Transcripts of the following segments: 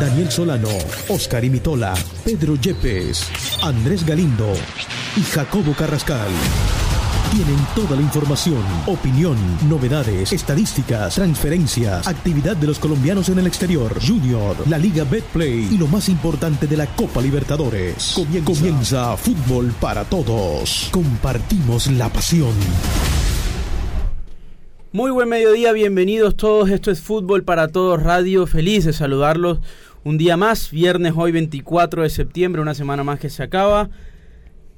Daniel Solano, Oscar Imitola, Pedro Yepes, Andrés Galindo y Jacobo Carrascal. Tienen toda la información, opinión, novedades, estadísticas, transferencias, actividad de los colombianos en el exterior, Junior, la Liga Betplay y lo más importante de la Copa Libertadores. Comienza, Comienza Fútbol para Todos. Compartimos la pasión. Muy buen mediodía, bienvenidos todos. Esto es Fútbol para Todos Radio. Feliz de saludarlos un día más, viernes hoy 24 de septiembre, una semana más que se acaba.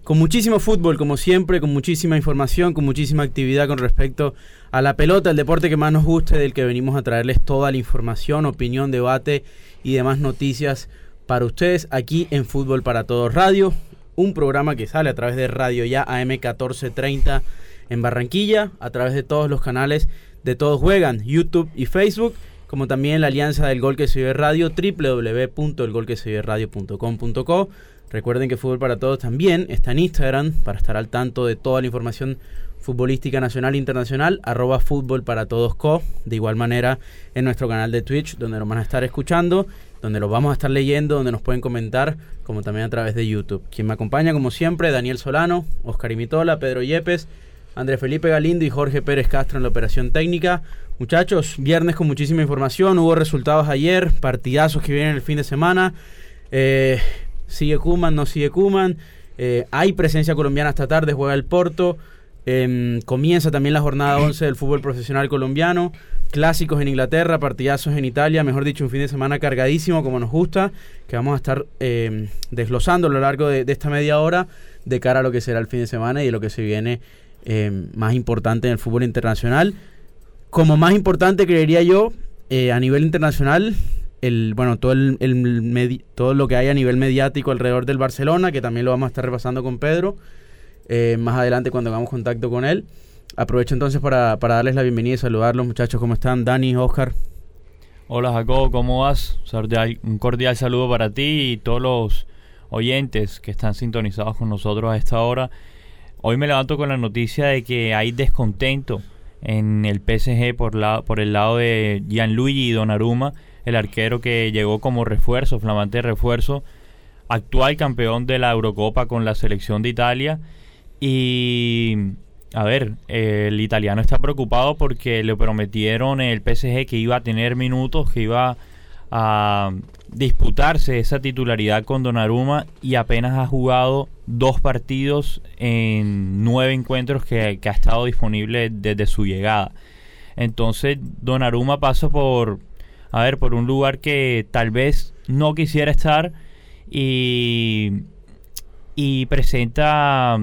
Con muchísimo fútbol, como siempre, con muchísima información, con muchísima actividad con respecto a la pelota, el deporte que más nos guste, del que venimos a traerles toda la información, opinión, debate y demás noticias para ustedes aquí en Fútbol para Todos Radio, un programa que sale a través de Radio Ya AM 1430 en Barranquilla, a través de todos los canales de Todos Juegan, YouTube y Facebook, como también la alianza del Gol que se ve radio, www.elgolqueseveradio.com.co Recuerden que Fútbol para Todos también está en Instagram para estar al tanto de toda la información futbolística nacional e internacional, arroba fútbol para todos co. De igual manera en nuestro canal de Twitch, donde nos van a estar escuchando, donde los vamos a estar leyendo, donde nos pueden comentar, como también a través de YouTube. Quien me acompaña, como siempre, Daniel Solano, Oscar Imitola, Pedro Yepes, Andrés Felipe Galindo y Jorge Pérez Castro en la operación técnica. Muchachos, viernes con muchísima información, hubo resultados ayer, partidazos que vienen el fin de semana. Eh, sigue Kuman, no sigue Kuman. Eh, hay presencia colombiana esta tarde, juega el Porto. Em, comienza también la jornada 11 del fútbol profesional colombiano. Clásicos en Inglaterra, partidazos en Italia. Mejor dicho, un fin de semana cargadísimo como nos gusta. Que vamos a estar em, desglosando a lo largo de, esta media hora de cara a lo que será el fin de semana y de lo que se viene em, más importante en el fútbol internacional. Como más importante, creería yo, eh, a nivel internacional, el bueno todo el, todo lo que hay a nivel mediático alrededor del Barcelona, que también lo vamos a estar repasando con Pedro eh, más adelante cuando hagamos contacto con él. Aprovecho entonces para, darles la bienvenida y saludarlos, muchachos, ¿cómo están? Dani, Oscar. Hola Jacobo, ¿cómo vas? Un cordial saludo para ti y todos los oyentes que están sintonizados con nosotros a esta hora. Hoy me levanto con la noticia de que hay descontento en el PSG por, la, por el lado de Gianluigi Donnarumma el arquero que llegó como refuerzo, flamante refuerzo, actual campeón de la Eurocopa con la selección de Italia. Y a ver, el italiano está preocupado porque le prometieron el PSG que iba a tener minutos, que iba a disputarse esa titularidad con Donnarumma y apenas ha jugado dos partidos en nueve encuentros que, ha estado disponible desde su llegada. Entonces Donnarumma pasa por a ver, por un lugar que tal vez no quisiera estar y, y presenta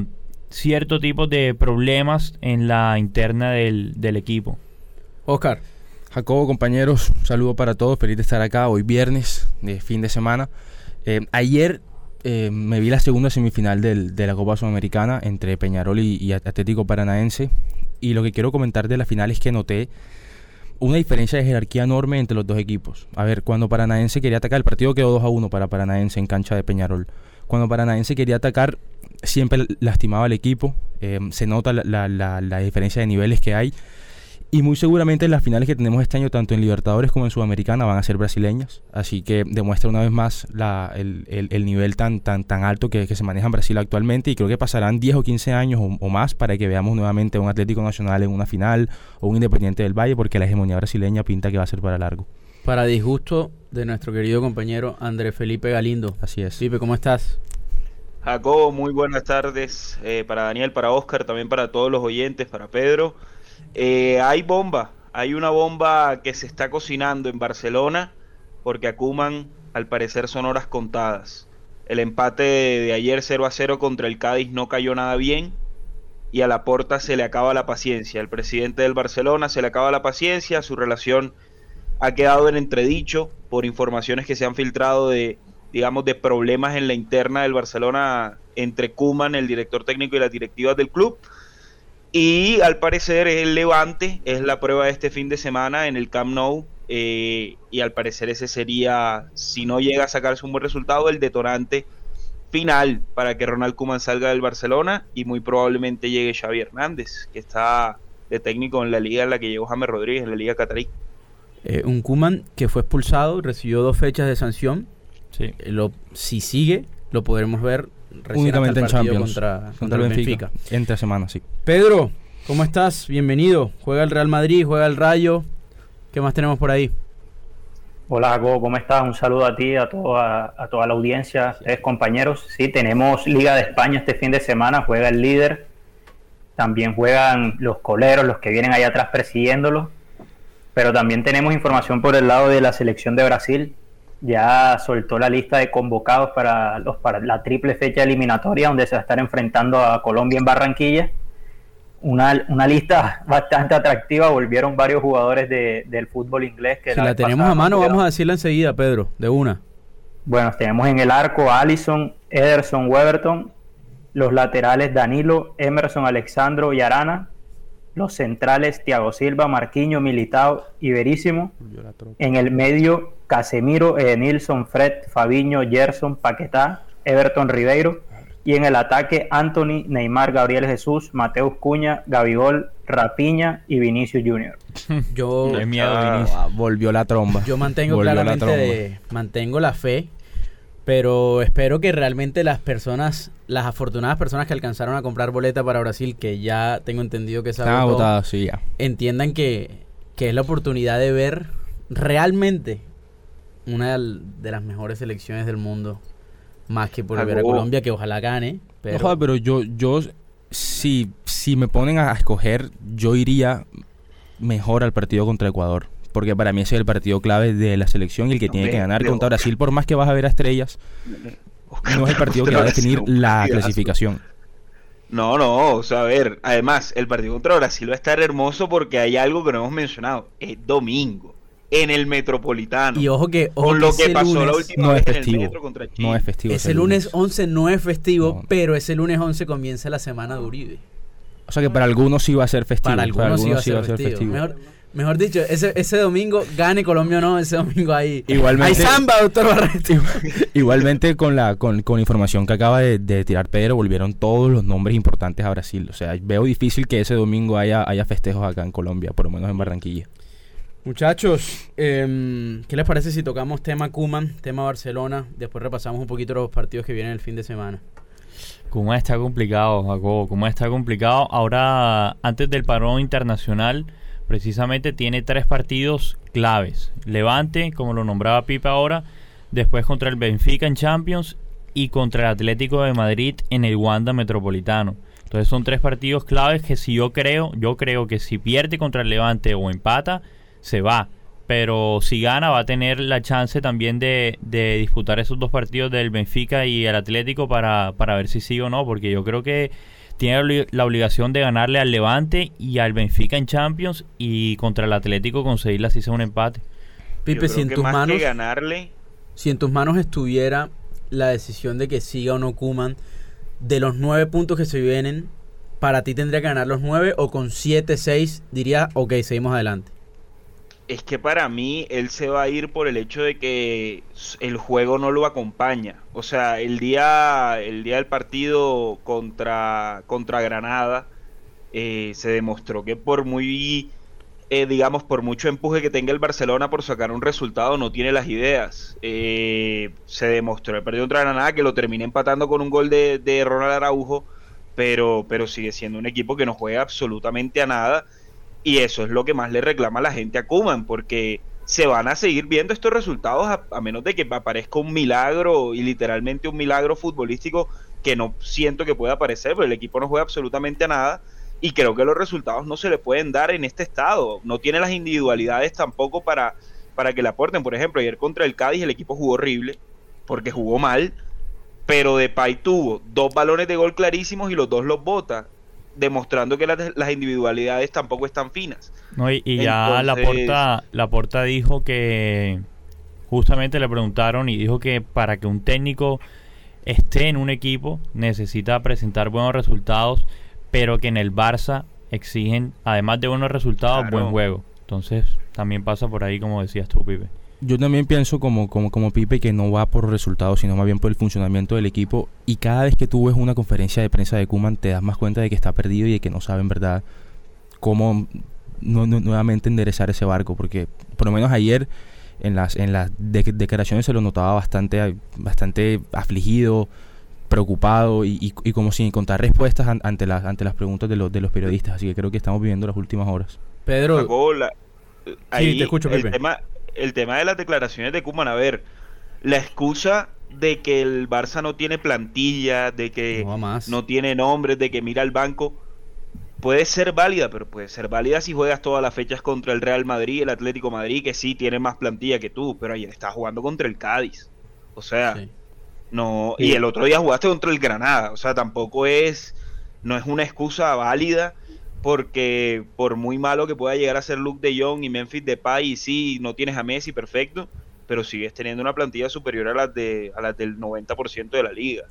cierto tipo de problemas en la interna del, equipo. Oscar. Jacobo, compañeros, saludo para todos, feliz de estar acá hoy viernes de fin de semana. Eh, ayer eh, me vi la segunda semifinal de la Copa Sudamericana entre Peñarol y, y, Atlético Paranaense y lo que quiero comentar de la final es que noté una diferencia de jerarquía enorme entre los dos equipos. A ver, cuando Paranaense quería atacar, el partido quedó 2 a 1 para Paranaense en cancha de Peñarol. Cuando Paranaense quería atacar, siempre lastimaba al equipo. Eh, se nota la, la, la diferencia de niveles que hay. Y muy seguramente las finales que tenemos este año, tanto en Libertadores como en Sudamericana, van a ser brasileñas. Así que demuestra una vez más la, el, el, nivel tan, tan, tan alto que, que, se maneja en Brasil actualmente. Y creo que pasarán 10 o 15 años o, más para que veamos nuevamente un Atlético Nacional en una final o un Independiente del Valle, porque la hegemonía brasileña pinta que va a ser para largo. Para disgusto de nuestro querido compañero Andrés Felipe Galindo. Así es. Felipe, ¿cómo estás? Jacobo, muy buenas tardes eh, para Daniel, para Oscar, también para todos los oyentes, para Pedro. Eh, hay bomba, hay una bomba que se está cocinando en Barcelona porque acuman al parecer son horas contadas. El empate de ayer 0 a 0 contra el Cádiz no cayó nada bien y a la porta se le acaba la paciencia. El presidente del Barcelona se le acaba la paciencia, su relación ha quedado en entredicho por informaciones que se han filtrado de digamos, de problemas en la interna del Barcelona entre Kuman, el director técnico y las directivas del club. Y al parecer el Levante es la prueba de este fin de semana en el Camp Nou. Eh, y al parecer ese sería, si no llega a sacarse un buen resultado, el detonante final para que Ronald Kuman salga del Barcelona y muy probablemente llegue Xavi Hernández, que está de técnico en la liga en la que llegó James Rodríguez, en la liga catarí. Eh, un Kuman que fue expulsado, recibió dos fechas de sanción. Sí. Eh, lo, si sigue, lo podremos ver únicamente en Champions contra, contra, el Benfica. Entre semanas, sí. Pedro, ¿cómo estás? Bienvenido. Juega el Real Madrid, juega el Rayo. ¿Qué más tenemos por ahí? Hola, Jacobo, ¿cómo estás? Un saludo a ti, a toda, a toda la audiencia, a compañeros. Sí, tenemos Liga de España este fin de semana, juega el líder. También juegan los coleros, los que vienen allá atrás persiguiéndolo. Pero también tenemos información por el lado de la selección de Brasil ya soltó la lista de convocados para, los, para la triple fecha eliminatoria, donde se va a estar enfrentando a Colombia en Barranquilla. Una, una lista bastante atractiva, volvieron varios jugadores de, del fútbol inglés. Que si la, tenemos a mano, vamos a decirla enseguida, Pedro, de una. Bueno, tenemos en el arco a Allison, Ederson, Weberton, los laterales Danilo, Emerson, Alexandro y Arana, los centrales Thiago Silva, Marquiño, Militao y Verísimo. En el medio Casemiro, eh, Nilsson, Fred, Fabiño, Gerson, Paquetá, Everton Ribeiro. Y en el ataque Anthony, Neymar, Gabriel Jesús, Mateus Cuña, Gabigol, Rapiña y Vinicius Junior. Yo ah, volvió la tromba. Yo mantengo claramente mantengo la fe pero espero que realmente las personas, las afortunadas personas que alcanzaron a comprar boleta para Brasil, que ya tengo entendido que se ha sí, ya. entiendan que, es la oportunidad de ver realmente una de las mejores selecciones del mundo, más que por ver a Colombia, que ojalá gane. Pero, pero yo, yo si, si me ponen a escoger, yo iría mejor al partido contra Ecuador porque para mí ese es el partido clave de la selección y el que tiene que ganar contra Brasil, por más que vas a ver a estrellas, no es el partido que va a definir la clasificación. No, no, o sea, a ver, además, el partido contra Brasil va a estar hermoso porque hay algo que no hemos mencionado, es domingo, en el Metropolitano. Y ojo que, con lo que pasó la última no vez es festivo, en el contra Chile. No es festivo. Ese lunes 11 no es festivo, pero ese lunes 11 comienza la semana de Uribe. O sea que para algunos sí va a ser festivo. Para algunos, sí, va a ser festivo. Mejor, Mejor dicho, ese, ese domingo, gane Colombia o no, ese domingo ahí. Igualmente, hay samba, doctor Barreto. Igualmente, con la, con, con información que acaba de, tirar Pedro, volvieron todos los nombres importantes a Brasil. O sea, veo difícil que ese domingo haya, haya festejos acá en Colombia, por lo menos en Barranquilla. Muchachos, eh, ¿qué les parece si tocamos tema Cuman, tema Barcelona? Después repasamos un poquito los partidos que vienen el fin de semana. Cuman está complicado, Jacobo. Cuman está complicado. Ahora, antes del parón internacional precisamente tiene tres partidos claves. Levante, como lo nombraba Pipa ahora, después contra el Benfica en Champions y contra el Atlético de Madrid en el Wanda Metropolitano. Entonces son tres partidos claves que si yo creo, yo creo que si pierde contra el Levante o empata, se va. Pero si gana va a tener la chance también de, de disputar esos dos partidos del Benfica y el Atlético para, para ver si sigue o no. Porque yo creo que tiene la obligación de ganarle al Levante y al Benfica en Champions y contra el Atlético conseguirle así sea un empate. Pipe, si en tus manos ganarle si en tus manos estuviera la decisión de que siga o no Kuman, de los nueve puntos que se vienen, para ti tendría que ganar los nueve o con siete, seis diría, ok, seguimos adelante es que para mí él se va a ir por el hecho de que el juego no lo acompaña. O sea, el día, el día del partido contra, contra Granada eh, se demostró que por muy, eh, digamos, por mucho empuje que tenga el Barcelona por sacar un resultado, no tiene las ideas. Eh, se demostró el partido contra Granada que lo termina empatando con un gol de, de Ronald Araujo, pero, pero sigue siendo un equipo que no juega absolutamente a nada y eso es lo que más le reclama la gente a Kuman, porque se van a seguir viendo estos resultados a, menos de que aparezca un milagro y literalmente un milagro futbolístico que no siento que pueda aparecer, pero el equipo no juega absolutamente a nada y creo que los resultados no se le pueden dar en este estado. No tiene las individualidades tampoco para, para que le aporten. Por ejemplo, ayer contra el Cádiz el equipo jugó horrible porque jugó mal, pero Depay tuvo dos balones de gol clarísimos y los dos los bota demostrando que las, individualidades tampoco están finas. No, y, ya la porta la porta dijo que justamente le preguntaron y dijo que para que un técnico esté en un equipo necesita presentar buenos resultados, pero que en el Barça exigen, además de buenos resultados, buen juego. Entonces también pasa por ahí, como decías tú, Pipe. Yo también pienso como, como, como Pipe que no va por resultados, sino más bien por el funcionamiento del equipo. Y cada vez que tú ves una conferencia de prensa de Kuman, te das más cuenta de que está perdido y de que no sabe en verdad cómo nuevamente enderezar ese barco. Porque por lo menos ayer en las, en las declaraciones se lo notaba bastante, bastante afligido, preocupado y, como sin encontrar respuestas ante, las, ante las preguntas de, los, de los periodistas. Así que creo que estamos viviendo las últimas horas. Pedro, ahí, te escucho, el tema, el tema de las declaraciones de Kuman, a ver, la excusa de que el Barça no tiene plantilla, de que no, tiene nombres, de que mira el banco, puede ser válida, pero puede ser válida si juegas todas las fechas contra el Real Madrid, el Atlético Madrid, que sí tiene más plantilla que tú, pero ayer estás jugando contra el Cádiz. O sea, no, y el otro día jugaste contra el Granada, o sea, tampoco es no es una excusa válida porque por muy malo que pueda llegar a ser Luke de Jong y Memphis Depay, y sí, no tienes a Messi, perfecto, pero sigues teniendo una plantilla superior a las, de, a las del 90% de la liga.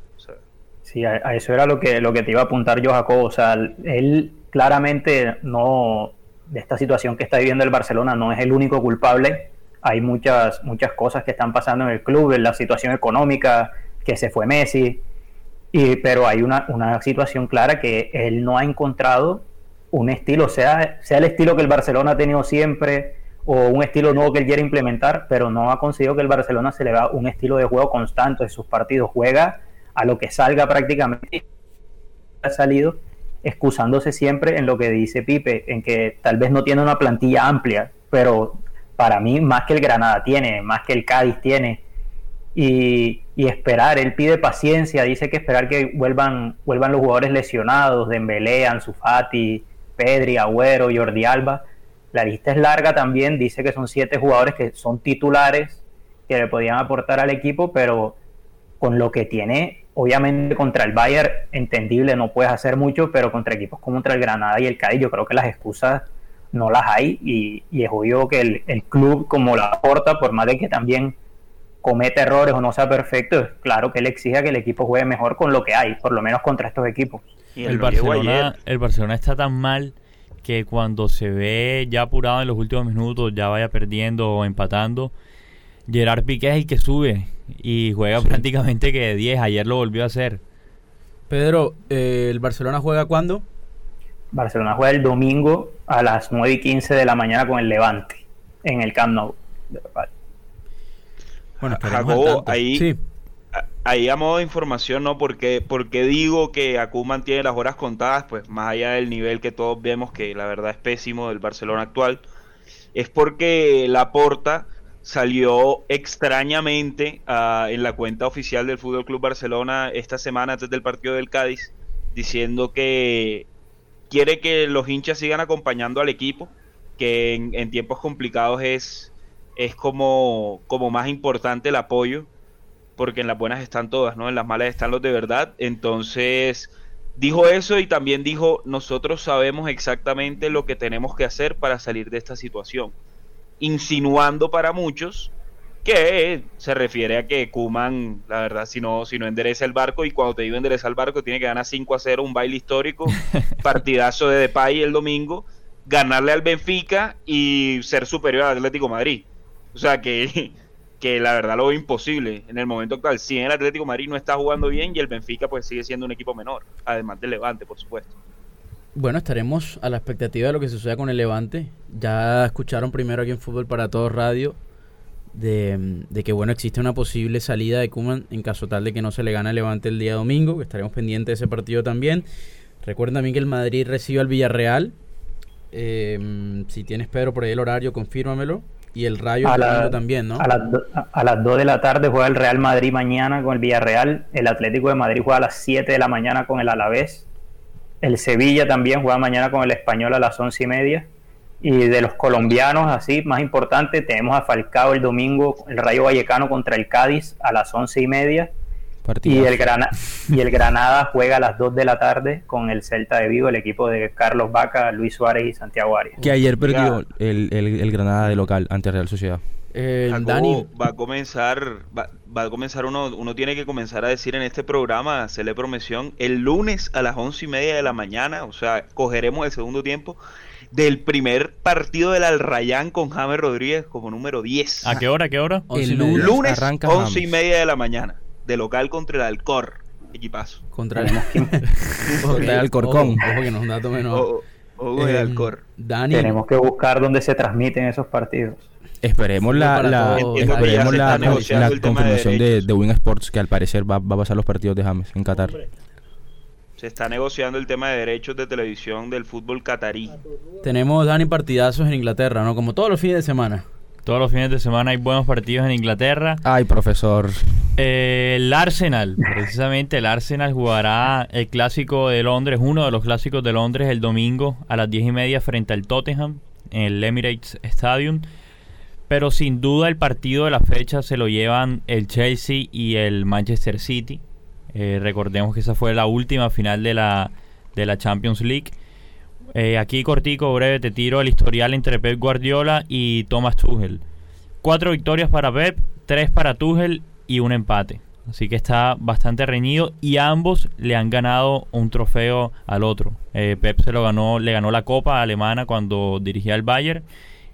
Sí, a, eso era lo que, lo que te iba a apuntar yo, Jacob. O sea, él claramente no, de esta situación que está viviendo el Barcelona, no es el único culpable. Hay muchas, muchas cosas que están pasando en el club, en la situación económica, que se fue Messi, y, pero hay una, una situación clara que él no ha encontrado un estilo, sea, sea el estilo que el Barcelona ha tenido siempre o un estilo nuevo que él quiere implementar, pero no ha conseguido que el Barcelona se le vea un estilo de juego constante en sus partidos. Juega a lo que salga prácticamente. Ha salido excusándose siempre en lo que dice Pipe, en que tal vez no tiene una plantilla amplia, pero para mí más que el Granada tiene, más que el Cádiz tiene. Y, y esperar, él pide paciencia, dice que esperar que vuelvan, vuelvan los jugadores lesionados, Dembélé, Ansu Fati, Pedri, Agüero, Jordi Alba. La lista es larga también, dice que son siete jugadores que son titulares, que le podían aportar al equipo, pero con lo que tiene, obviamente contra el Bayern, entendible, no puedes hacer mucho, pero contra equipos como contra el Granada y el Cádiz, yo creo que las excusas no las hay y, es obvio que el, el, club como la aporta, por más de que también comete errores o no sea perfecto, es claro que él exige que el equipo juegue mejor con lo que hay, por lo menos contra estos equipos el, Barcelona, el Barcelona está tan mal que cuando se ve ya apurado en los últimos minutos, ya vaya perdiendo o empatando, Gerard Piqué es el que sube y juega prácticamente que de 10. Ayer lo volvió a hacer. Pedro, eh, ¿el Barcelona juega cuándo? Barcelona juega el domingo a las 9 y 15 de la mañana con el Levante en el Camp Nou. Bueno, Jacobo, ahí, sí. ahí a modo de información, ¿no? Porque, porque digo que Akuman tiene las horas contadas, pues más allá del nivel que todos vemos, que la verdad es pésimo del Barcelona actual, es porque Laporta salió extrañamente ah, en la cuenta oficial del Fútbol Club Barcelona esta semana antes del partido del Cádiz, diciendo que quiere que los hinchas sigan acompañando al equipo, que en, en tiempos complicados es, es como, como más importante el apoyo porque en las buenas están todas, ¿no? En las malas están los de verdad. Entonces, dijo eso y también dijo, nosotros sabemos exactamente lo que tenemos que hacer para salir de esta situación. Insinuando para muchos que se refiere a que Kuman, la verdad, si no, si no endereza el barco, y cuando te digo endereza el barco, tiene que ganar 5 a 0, un baile histórico, partidazo de Depay el domingo, ganarle al Benfica y ser superior al Atlético Madrid. O sea que que la verdad lo veo imposible en el momento actual. Si el Atlético Madrid no está jugando bien y el Benfica pues sigue siendo un equipo menor, además del Levante, por supuesto. Bueno, estaremos a la expectativa de lo que suceda con el Levante. Ya escucharon primero aquí en Fútbol para Todos Radio de, que bueno existe una posible salida de Kuman en caso tal de que no se le gane el Levante el día domingo, que estaremos pendientes de ese partido también. Recuerden también que el Madrid recibe al Villarreal. Eh, si tienes Pedro por ahí el horario, confírmamelo. Y el Rayo también, ¿no? A las, a las 2 de la tarde juega el Real Madrid mañana con el Villarreal. El Atlético de Madrid juega a las 7 de la mañana con el Alavés. El Sevilla también juega mañana con el Español a las 11 y media. Y de los colombianos, así, más importante, tenemos a Falcao el domingo, el Rayo Vallecano contra el Cádiz a las 11 y media. Y el, y el Granada juega a las 2 de la tarde con el Celta de Vigo, el equipo de Carlos Vaca, Luis Suárez y Santiago Arias. Que ayer perdió el, el, Granada de local ante Real Sociedad. Eh, Jacobo, Dani, va a comenzar, va, va a comenzar uno, uno tiene que comenzar a decir en este programa, hacerle promoción, el lunes a las once y media de la mañana, o sea, cogeremos el segundo tiempo del primer partido del Al Rayán con James Rodríguez como número 10. ¿A qué hora? ¿A qué hora? once y el lunes Lunes, arranca once y James. media de la mañana, de local contra el Alcor, equipazo. contra el, Contra el Alcorcón. Ojo, ojo que no es un dato menor. O, o con el Eh, Alcor. Dani, Tenemos que buscar dónde se transmiten esos partidos. Esperemos la, la- esperemos la, la de confirmación de, de Win Sports que al parecer va, va a pasar los partidos de James en Qatar. Se está negociando el tema de derechos de televisión del fútbol catarí. tenemos Dani partidazos en Inglaterra, ¿no? Como todos los fines de semana. Todos los fines de semana hay buenos partidos en Inglaterra. Ay, profesor. Eh, el Arsenal, precisamente el Arsenal jugará el clásico de Londres, uno de los clásicos de Londres el domingo a las 10 y media frente al Tottenham en el Emirates Stadium. Pero sin duda el partido de la fecha se lo llevan el Chelsea y el Manchester City. Eh, recordemos que esa fue la última final de la, de la Champions League. Eh, aquí cortico, breve, te tiro el historial entre Pep Guardiola y Thomas Tuchel. Cuatro victorias para Pep, tres para Tuchel y un empate. Así que está bastante reñido y ambos le han ganado un trofeo al otro. Eh, Pep se lo ganó, le ganó la Copa alemana cuando dirigía el Bayern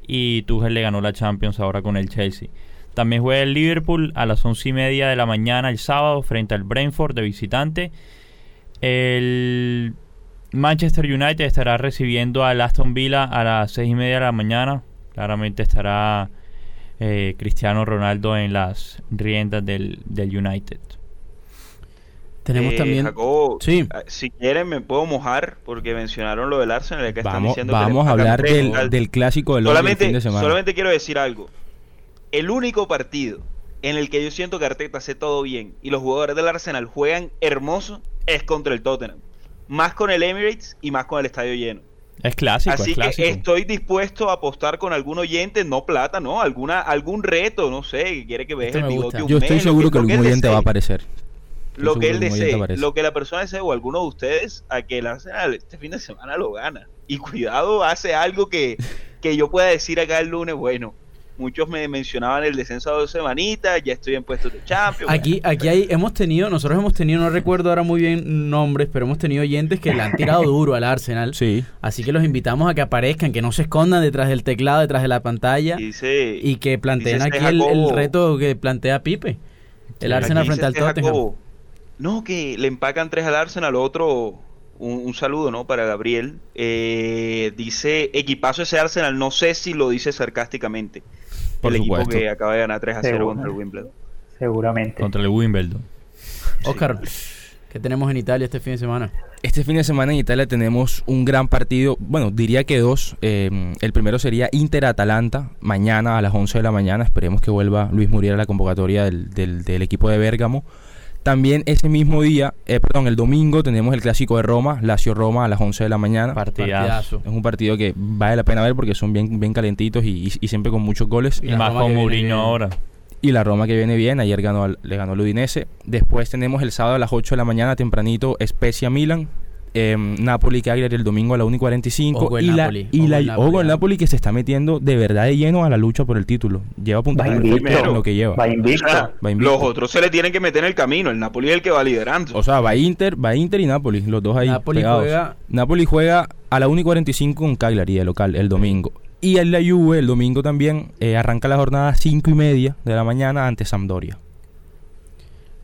y Tuchel le ganó la Champions ahora con el Chelsea. También juega el Liverpool a las once y media de la mañana el sábado frente al Brentford de visitante. El Manchester United estará recibiendo al Aston Villa a las seis y media de la mañana. Claramente estará eh, Cristiano Ronaldo en las riendas del, del United. Tenemos Eh, también... Jacobo, Sí. ah, si quieren me puedo mojar porque mencionaron lo del Arsenal. Que están Vamos, diciendo que vamos a hablar del, del clásico de Londres el solamente, fin de semana. solamente quiero decir algo. El único partido en el que yo siento que Arteta hace todo bien y los jugadores del Arsenal juegan hermoso es contra el Tottenham. Más con el Emirates y más con el estadio lleno. Es clásico, Así es que clásico. estoy dispuesto a apostar con algún oyente, no plata, no, alguna algún reto, no sé, que quiere que veas el bigote Yo estoy mes, seguro que- algún oyente va a aparecer. Estoy Lo que él desee, lo que la persona desee o alguno de ustedes a que el Arsenal este fin de semana lo gana. Y cuidado, hace algo que, que yo pueda decir acá el lunes, bueno, muchos me mencionaban el descenso a dos semanitas, ya estoy en puestos de Champions. Aquí, aquí hay, hemos tenido, nosotros hemos tenido, no recuerdo ahora muy bien nombres, pero hemos tenido oyentes que le han tirado duro al Arsenal. Sí. Así que los invitamos a que aparezcan, que no se escondan detrás del teclado, detrás de la pantalla dice, y que planteen dice aquí el, reto que plantea Pipe. El Sí, Arsenal frente al Tottenham. Jacobo, No, que le empacan tres al Arsenal, otro, un, un saludo, ¿no? Para Gabriel. Eh, dice, equipazo ese Arsenal, no sé si lo dice sarcásticamente. Por el supuesto. equipo que acaba de ganar 3 a 0 Seguro. contra el Wimbledon. Seguramente. Contra el Wimbledon. Oscar, ¿qué tenemos en Italia este fin de semana? Este fin de semana en Italia tenemos un gran partido, bueno, diría que dos. Eh, el primero sería Inter-Atalanta, mañana a las 11 de la mañana. Esperemos que vuelva Luis Muriel a la convocatoria del, del- del equipo de Bérgamo. También ese mismo día, eh, perdón, el domingo tenemos el clásico de Roma, Lazio-Roma a las 11 de la mañana. Partidazo. Es un partido que vale la pena ver porque son bien, bien calentitos y, y- y siempre con muchos goles. Y más Roma con que viene Mourinho bien. ahora. Y la Roma que viene bien, ayer ganó, al- le ganó al Udinese. Después tenemos el sábado a las 8 de la mañana, tempranito, Spezia Milan. Em, Napoli Cagliari el domingo a la 1 y 45. Ojo el y la, Napoli, y la, el Napoli, ah. Napoli que se está metiendo de verdad de lleno a la lucha por el título. Lleva puntaje lo que lleva. Va O invicto. sea, Va invicto. los otros se le tienen que meter en el camino. El Napoli es el que va liderando. O sea, va Inter, va Inter y Napoli, los dos ahí Napoli pegados. juega- Napoli juega a la 1 y 45 con Cagliari, el local, el domingo. Y en la Juve, el domingo también, eh, arranca la jornada a 5 y media de la mañana ante Sampdoria.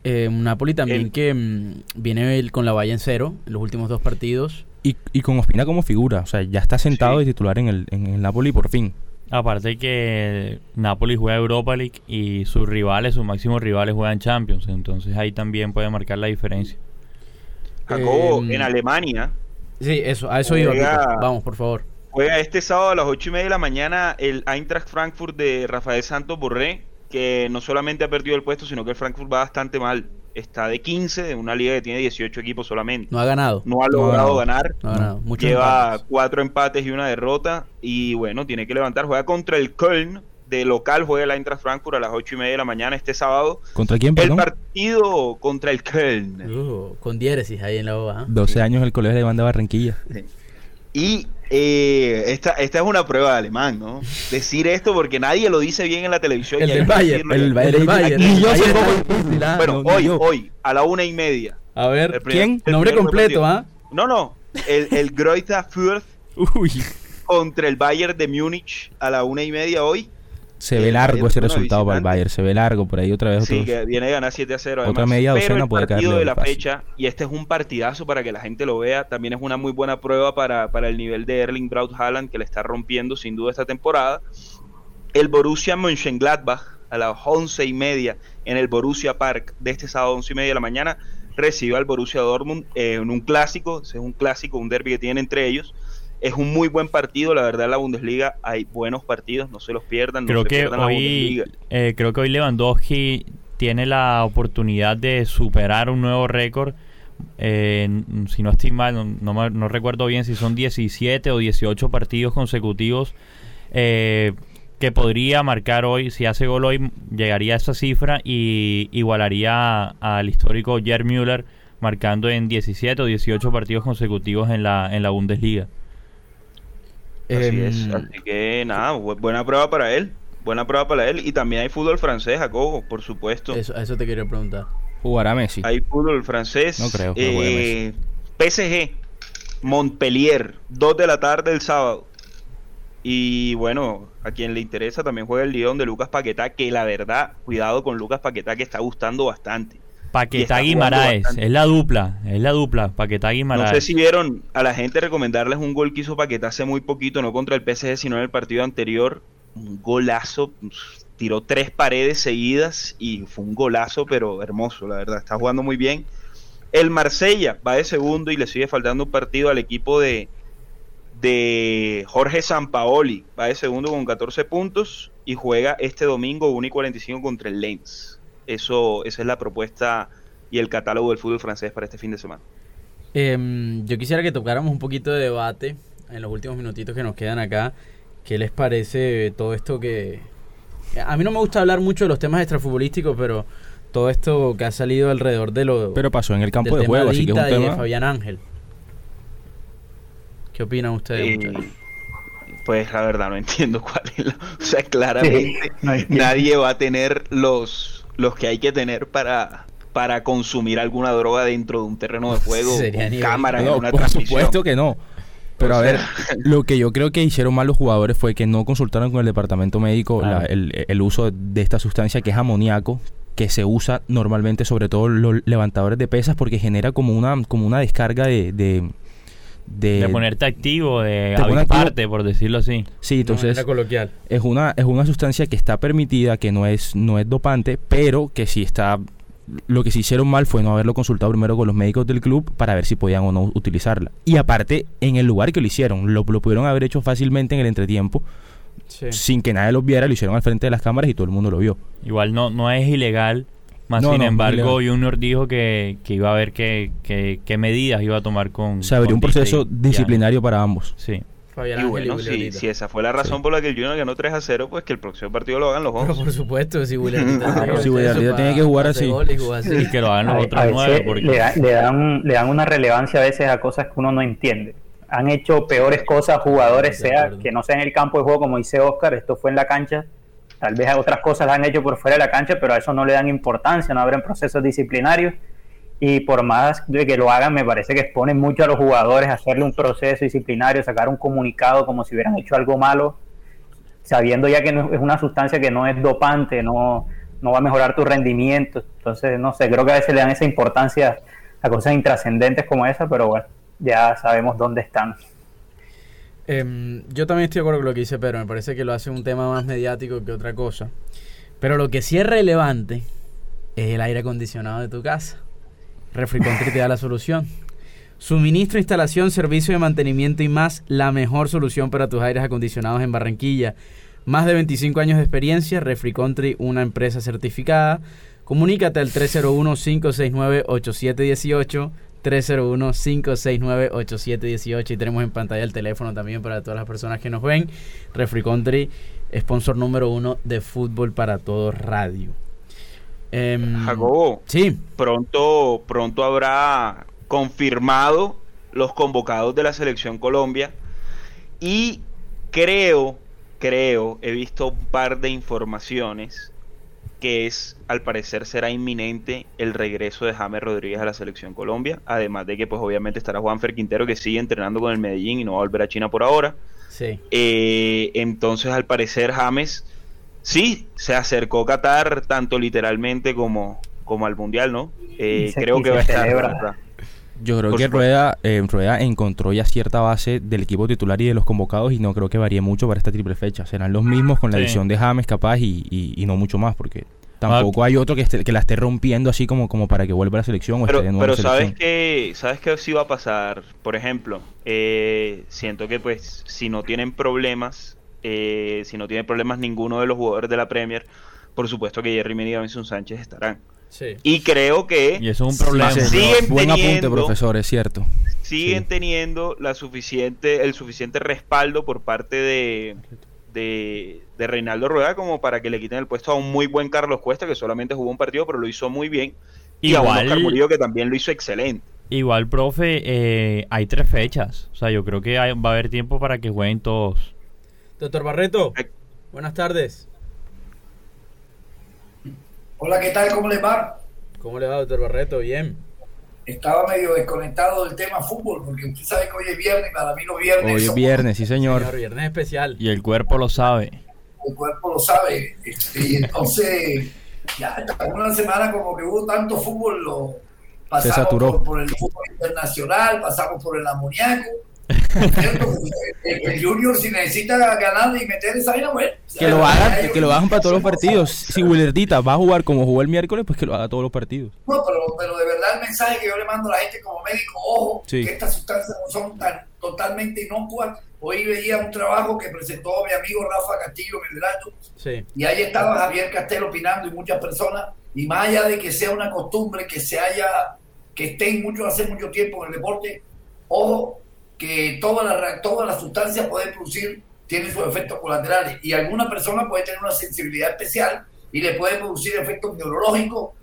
Eh, un Napoli también El- que mm, viene el- con la valla en cero en los últimos dos partidos. Y, y con Ospina como figura, o sea, ya está sentado Sí. de titular en el, en el Napoli por fin. Aparte que Napoli juega Europa League y sus rivales, sus máximos rivales juegan Champions. Entonces ahí también puede marcar la diferencia. Jacobo, eh, en Alemania, Sí, eso, a eso iba. Juega-. Vamos, por favor. juega este sábado a las 8 y media de la mañana el Eintracht Frankfurt de Rafael Santos Borré, que no solamente ha perdido el puesto, sino que el Frankfurt va bastante mal. Está de 15 de una liga que tiene 18 equipos solamente. No ha ganado. No ha No ha logrado ganado. ganar. No ha ganado. Muchos Lleva empates. cuatro empates y una derrota. Y bueno, tiene que levantar. Juega contra el Köln. De local juega el Eintracht Frankfurt a las 8 y media de la mañana este sábado. ¿Contra quién, El perdón? partido contra el Köln. Uh, con diéresis ahí en la boba. ¿ah? 12 años el colegio de banda Barranquilla. Y eh, esta, esta es una prueba de alemán, ¿no? Decir esto porque nadie lo dice bien en la televisión. El y del Bayern, decirlo. el Bayern, el Bayern. Ni yo Ah, Bueno, hoy, yo. hoy, a la una y media. A ver, El ¿quién? el Nombre completo. ¿ah? No, no. El, el Greuther Fürth Uy, contra el Bayern de Múnich a la una y media hoy. Se ve largo ese resultado para el. Bayern. Se ve largo por ahí otra vez. Sí, otros- que viene a ganar 7 a 0. Otra además. media Pero docena el puede partido de la fácil. fecha, y este es un partidazo para que la gente lo vea, también es una muy buena prueba para, para el nivel de Erling Braut Haaland que le está rompiendo sin duda esta temporada. El Borussia Mönchengladbach a las 11 y media en el Borussia Park de este sábado 11 y media de la mañana recibió al Borussia Dortmund eh, en un clásico, ese es un clásico, un derby que tienen entre ellos. Es un muy buen partido, la verdad en la Bundesliga hay buenos partidos, no se los pierdan. no creo se que pierdan la hoy, Bundesliga. eh, creo que hoy Lewandowski tiene la oportunidad de superar un nuevo récord. Eh, si no estoy mal, no, no no recuerdo bien si son 17 o 18 partidos consecutivos eh, que podría marcar hoy. Si hace gol hoy, llegaría a esa cifra y igualaría al histórico Gerd Müller marcando en 17 o 18 partidos consecutivos en la, en la Bundesliga. Así Em, es, así que nada, bu- buena prueba para él, buena prueba para él. Y también hay fútbol francés, Jacobo, por supuesto. Eso, eso te quería preguntar. Jugará Messi. Hay fútbol francés. No creo que juegue eh, PSG, Montpellier, 2 de la tarde el sábado. Y bueno, a quien le interesa también juega el Lyon de Lucas Paquetá, que la verdad, cuidado con Lucas Paquetá, que está gustando bastante. Paquetá Guimaraes, es la dupla, es la dupla, Paquetá No Guimaraes. sé si vieron a la gente recomendarles un gol que hizo Paquetá hace muy poquito, no contra el PSG, sino en el partido anterior. Un golazo, tiró tres paredes seguidas y fue un golazo, pero hermoso, la verdad. Está jugando muy bien. El Marsella va de segundo y le sigue faltando un partido al equipo de, de Jorge Sampaoli. Va de segundo con 14 puntos y juega este domingo 1 y 45 contra el Lens. Eso, esa es la propuesta y el catálogo del fútbol francés para este fin de semana. Em, yo quisiera que tocáramos un poquito de debate en los últimos minutitos que nos quedan acá. ¿Qué les parece todo esto que... A mí no me gusta hablar mucho de los temas extrafutbolísticos, pero todo esto que ha salido alrededor de lo... Pero pasó en el campo de tema juego, así que es un y de tema. Fabián Ángel. ¿Qué opinan ustedes, Eh, pues la verdad no entiendo cuál es la... O sea, claramente Sí, no entiendo. nadie va a tener los, los que hay que tener para, para consumir alguna droga dentro de un terreno de juego con cámara en No, una por transmisión. supuesto que no. Pero a ver, lo que yo creo que hicieron mal los jugadores fue que no consultaron con el departamento médico la- el, el uso de esta sustancia que es amoníaco, que se usa normalmente sobre todo los levantadores de pesas porque genera como una, como una descarga de... de, de- de ponerte activo, de Te pone avisparte, por decirlo así. Sí, entonces coloquial. es una, es una sustancia que está permitida, que no es, no es dopante, pero que sí está... Lo que se hicieron mal fue no haberlo consultado primero con los médicos del club para ver si podían o no utilizarla. Y aparte, en el lugar que lo hicieron, lo, lo pudieron haber hecho fácilmente en el entretiempo, Sí. sin que nadie los viera, lo hicieron al frente de las cámaras y todo el mundo lo vio. Igual no, no es ilegal. Más No, sin no, embargo. Junior dijo que, que iba a ver qué, qué, qué medidas iba a tomar con. Se abrió con un proceso y- disciplinario para ambos. Sí. Fabián Y bueno, y si, si esa fue la razón por la que el Junior ganó 3 a 0, pues que el próximo partido lo hagan los Pero 11. por supuesto, si Claro, tiene si tiene que jugar así. gol y jugar así. Y que lo hagan los A, otros a nueve. veces Porque... le, da- le dan, le dan una relevancia a veces a cosas que uno no entiende. Han hecho peores cosas jugadores, sea que no sea en el campo de juego, como dice Oscar, esto fue en la cancha. Tal vez otras cosas las han hecho por fuera de la cancha, pero a eso no le dan importancia, no abren procesos disciplinarios. Y por más de que lo hagan, me parece que exponen mucho a los jugadores a hacerle un proceso disciplinario, sacar un comunicado como si hubieran hecho algo malo, sabiendo ya que no- es una sustancia que no es dopante, no, no va a mejorar tu rendimiento. Entonces, no sé, creo que a veces le dan esa importancia a cosas intrascendentes como esa, pero bueno, ya sabemos dónde están. Em, yo también estoy de acuerdo con lo que dice Pedro. Me parece que lo hace un tema más mediático que otra cosa. Pero lo que sí es relevante es el aire acondicionado de tu casa. Refri Country te da la solución. Suministro, instalación, servicio de mantenimiento y más, la mejor solución para tus aires acondicionados en Barranquilla. Más de 25 años de experiencia, Refri Country, una empresa certificada. Comunícate al 301-569-8718. 301-569-8718 y tenemos en pantalla el teléfono también para todas las personas que nos ven. Refri Country, sponsor número uno de Fútbol para Todos Radio. Em, Jacobo, Sí, pronto, pronto habrá confirmado los convocados de la selección Colombia Y creo, creo, he visto un par de informaciones que es, al parecer, será inminente el regreso de James Rodríguez a la selección Colombia. Además de que, pues, obviamente estará Juanfer Quintero, que sigue entrenando con el Medellín y no va a volver a China por ahora. Sí. Eh, entonces, al parecer, James sí se acercó a Qatar, tanto literalmente como, como al Mundial, ¿no? Eh, se- creo que va a estar. Yo creo Por que. Rueda, eh, Rueda encontró ya cierta base del equipo titular y de los convocados y no creo que varíe mucho para esta triple fecha. Serán los mismos con la Sí. edición de James capaz y, y- y no mucho más porque tampoco hay otro que, esté- que la esté rompiendo así como, como para que vuelva a la selección o Pero, esté de nuevo pero en sabes selección. que sabes que sí va a pasar. Por ejemplo, eh, siento que pues si no tienen problemas, eh, si no tienen problemas ninguno de los jugadores de la Premier, por supuesto que Jerry Mina y Davinson Sánchez estarán. Sí. Y creo que Y eso es un problema. Sí, siguen Buen apunte, teniendo- profesor, es cierto. siguen Sí. teniendo la suficiente, el suficiente respaldo por parte de, de, de Reinaldo Rueda como para que le quiten el puesto a un muy buen Carlos Cuesta que solamente jugó un partido pero lo hizo muy bien y a un Igual- Oscar Murillo que también lo hizo excelente. Igual, profe, eh, hay tres fechas. O sea, yo creo que hay- va a haber tiempo para que jueguen todos. Doctor Barreto, buenas tardes. Hola, ¿qué tal? ¿Cómo les va? ¿Cómo le va, doctor Barreto? Bien. Estaba medio desconectado del tema fútbol, porque usted sabe que hoy es viernes y para mí los viernes Hoy es viernes, sí señor. Señor, viernes especial. Y el cuerpo lo sabe. el cuerpo lo sabe. este, y entonces, ya una semana como que hubo tanto fútbol, lo pasamos saturó. Por, por el fútbol internacional, pasamos por el amoníaco. El, el Junior si necesita ganar y meter esa vaina, bueno. Que lo hagan, que lo hagan para todos los partidos. Si Willardita va a jugar como jugó el miércoles, pues que lo haga todos los partidos. No, pero, pero de verdad el mensaje que yo le mando a la gente como médico, ojo, Sí. que estas sustancias no son tan totalmente inocuas. Hoy veía un trabajo que presentó mi amigo Rafa Castillo en el Sí. y ahí estaba Javier Castelo opinando y muchas personas, y más allá de que sea una costumbre que se haya, que estén mucho hace mucho tiempo en el deporte, ojo, que todas las todas las sustancias pueden producir, tienen sus efectos colaterales, y alguna persona puede tener una sensibilidad especial y le puede producir efectos neurológicos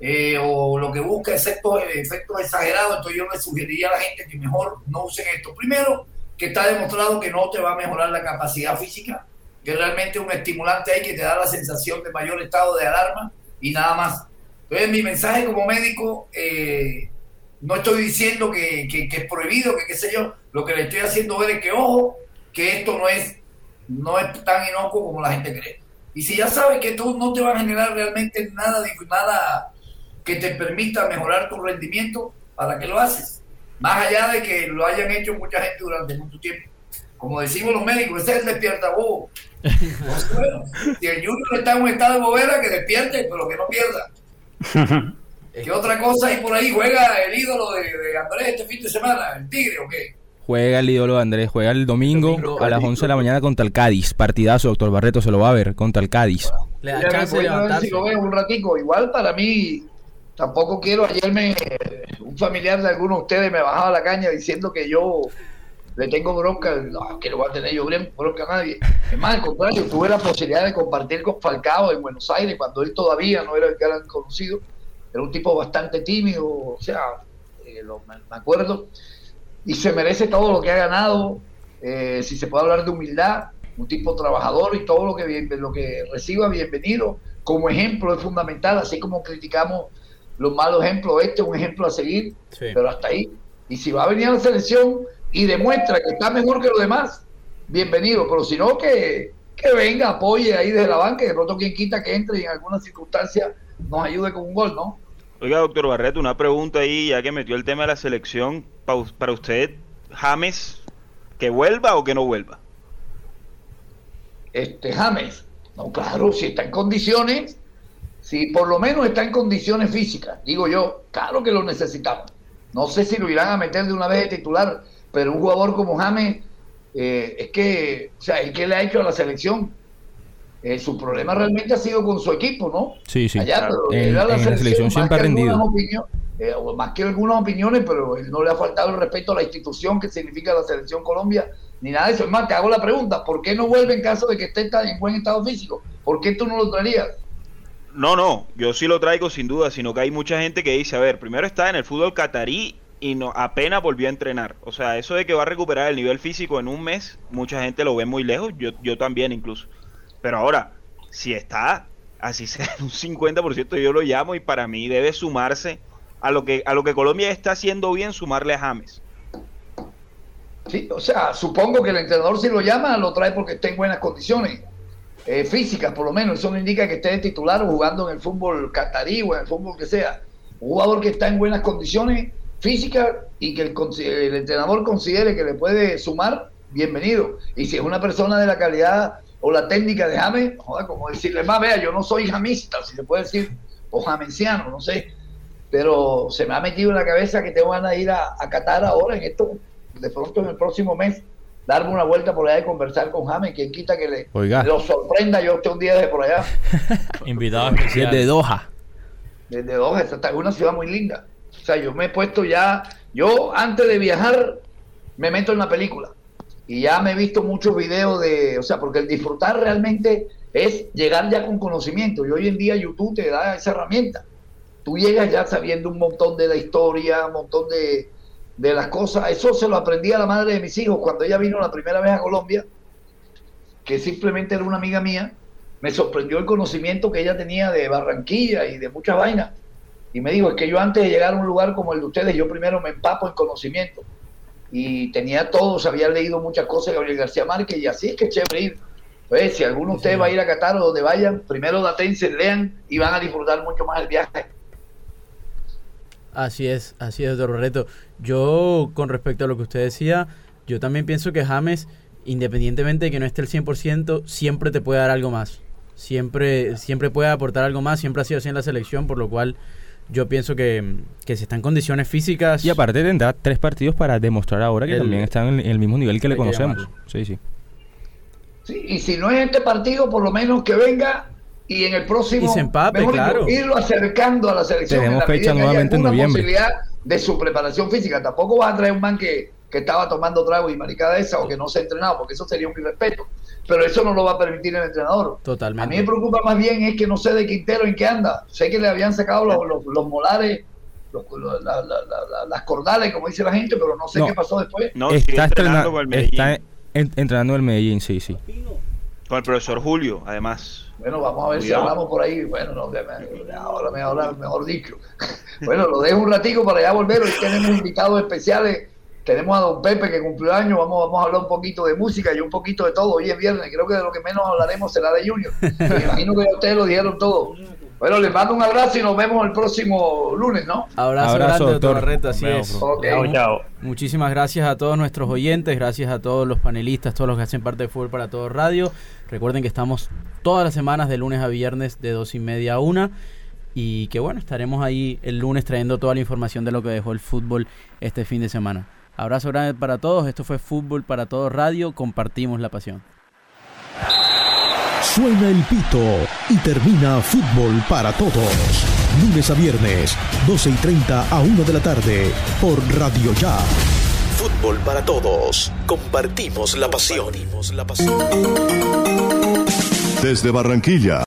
eh, o lo que busca efectos, efectos exagerados, entonces yo le sugeriría a la gente que mejor no usen esto. Primero, que está demostrado que no te va a mejorar la capacidad física, que realmente un estimulante ahí que te da la sensación de mayor estado de alarma y nada más. Entonces mi mensaje como médico, eh, no estoy diciendo que, que- que es prohibido, que qué sé yo, lo que le estoy haciendo ver es que ojo, que esto no es, no es tan inocuo como la gente cree. Y si ya sabes que tú no te va a generar realmente nada, nada que te permita mejorar tu rendimiento, ¿para qué lo haces? Más allá de que lo hayan hecho mucha gente durante mucho tiempo. Como decimos los médicos, ese es el despierta bobo. Bueno, si el Junior está en un estado de bobera, que despierte, pero que no pierda. ¿Qué otra cosa hay por ahí? ¿Juega el ídolo de, de Andrés este fin de semana? ¿El Tigre o qué? Juega el ídolo de Andrés, juega el domingo, Domingo, a las domingo. 11 de la mañana contra el Cádiz. Partidazo, doctor Barreto, se lo va a ver contra el Cádiz. Le da Ya me chance de a ver si lo veo un ratico. Igual para mí, tampoco quiero. Ayer me, un familiar de algunos de ustedes me bajaba la caña diciendo que yo le tengo bronca. No, que no voy a tener yo bron- bronca a nadie. Es más, al contrario, tuve la posibilidad de compartir con Falcao en Buenos Aires cuando él todavía no era el gran conocido. Era un tipo bastante tímido, o sea, eh, lo- me acuerdo. Y se merece todo lo que ha ganado. eh, si se puede hablar de humildad, un tipo trabajador y todo lo que, bien- lo que reciba, bienvenido. Como ejemplo es fundamental, así como criticamos los malos ejemplos, este es un ejemplo a seguir, Sí. pero hasta ahí. Y si va a venir a la selección y demuestra que está mejor que los demás, bienvenido. Pero si no, que, que venga, apoye ahí desde la banca y de pronto quien quita que entre y en alguna circunstancia nos ayude con un gol, ¿no? Oiga, doctor Barreto, una pregunta ahí, ya que metió el tema de la selección, pa- para usted, James, ¿que vuelva o que no vuelva? este James. No, claro, si está en condiciones, si por lo menos está en condiciones físicas, digo yo, claro que lo necesitamos. No sé si lo irán a meter de una vez de titular, pero un jugador como James, eh, es que, o sea, ¿y qué le ha hecho a la selección? Eh, su problema realmente ha sido con su equipo, ¿no? Sí, sí. Allá, pero En, él a en la selección más siempre ha que algunas rendido. eh, o más que algunas opiniones, pero él no le ha faltado el respeto a la institución que significa la selección Colombia, ni nada de eso. Es más, te hago la pregunta, ¿por qué no vuelve en caso de que esté en buen estado físico? ¿Por qué tú no lo traerías? No, no, yo sí lo traigo sin duda, sino que hay mucha gente que dice, a ver, primero está en el fútbol catarí y no apenas volvió a entrenar. O sea, eso de que va a recuperar el nivel físico en un mes, mucha gente lo ve muy lejos, yo, yo también incluso. Pero ahora, si está así sea un 50%, yo lo llamo y para mí debe sumarse a lo que a lo que Colombia está haciendo bien, sumarle a James. Sí, o sea, supongo que el entrenador si lo llama, lo trae porque está en buenas condiciones eh, físicas, por lo menos. Eso no indica que esté titular o jugando en el fútbol catarí o en el fútbol que sea. Un jugador que está en buenas condiciones físicas y que el, entrenador considere que le puede sumar, bienvenido. Y si es una persona de la calidad o la técnica de James, joder, como decirle más, vea, yo no soy jamista, si se puede decir, o jamesiano, no sé. Pero se me ha metido en la cabeza que tengo ganas de ir a, a Qatar ahora en esto de pronto en el próximo mes darme una vuelta por allá y conversar con James, quien quita que le lo sorprenda yo esté un día de por allá. Invitado especial. Desde Doha. Desde Doha, esta es una ciudad muy linda. O sea, yo me he puesto ya, yo antes de viajar me meto en la película y ya me he visto muchos videos de, o sea, porque el disfrutar realmente es llegar ya con conocimiento y hoy en día YouTube te da esa herramienta. Tú llegas ya sabiendo un montón de la historia, un montón de, de las cosas. Eso se lo aprendí a la madre de mis hijos cuando ella vino la primera vez a Colombia, que simplemente era una amiga mía. Me sorprendió el conocimiento que ella tenía de Barranquilla y de muchas vainas. Y me dijo, es que yo antes de llegar a un lugar como el de ustedes, yo primero me empapo en conocimiento. Y tenía todo, había leído muchas cosas de Gabriel García Márquez y así es que es chévere ir. Pues si alguno de ustedes va a ir a Qatar o donde vayan, primero datense, lean y van a disfrutar mucho más el viaje. Así es, así es, doctor Reto. Yo, con respecto a lo que usted decía, yo también pienso que James, independientemente de que no esté el 100%, siempre te puede dar algo más. Siempre, siempre puede aportar algo más, siempre ha sido así en la selección, por lo cual yo pienso que, que si está en condiciones físicas... Y aparte tendrá tres partidos para demostrar ahora que también está en el mismo nivel que le conocemos. Sí, sí. Sí, y si no es este partido, por lo menos que venga y en el próximo y empape, claro. irlo acercando a la selección. Tenemos fecha nuevamente en noviembre. posibilidad de su preparación física. Tampoco va a traer un man que, que estaba tomando trago y maricada esa o que no se ha entrenado, porque eso sería un irrespeto. Pero eso no lo va a permitir el entrenador. Totalmente. A mí me preocupa más bien es que no sé de Quintero en qué anda. Sé que le habían sacado los, los, molares, los, las cordales, como dice la gente, pero no sé qué pasó después. No, está, entrenando, está entrenando el Medellín, sí, sí. Con el profesor Julio, además. Bueno, vamos a ver si hablamos por ahí. Bueno, no, ahora me hablar, mejor dicho. bueno, lo dejo un ratico para ya volver. Hoy tenemos invitados especiales. Tenemos a don Pepe que cumplió años. Vamos, vamos a hablar un poquito de música y un poquito de todo. Hoy es viernes. Creo que de lo que menos hablaremos será de Junior. Me imagino que ustedes lo dijeron todo. Bueno, les mando un abrazo y nos vemos el próximo lunes, ¿no? Abrazo, abrazo grande, doctor así es. Chao, chao. Muchísimas gracias a todos nuestros oyentes, gracias a todos los panelistas, todos los que hacen parte de Fútbol para Todo Radio. Recuerden que estamos todas las semanas de lunes a viernes de dos y media a una y que bueno, estaremos ahí el lunes trayendo toda la información de lo que dejó el fútbol este fin de semana. Abrazo grande para todos, esto fue Fútbol para Todo Radio, compartimos la pasión. Suena el pito y termina Fútbol para Todos. Lunes a viernes, 12 y 30 a 1 de la tarde, por Radio Ya. Fútbol para Todos. Compartimos la pasión. Desde Barranquilla.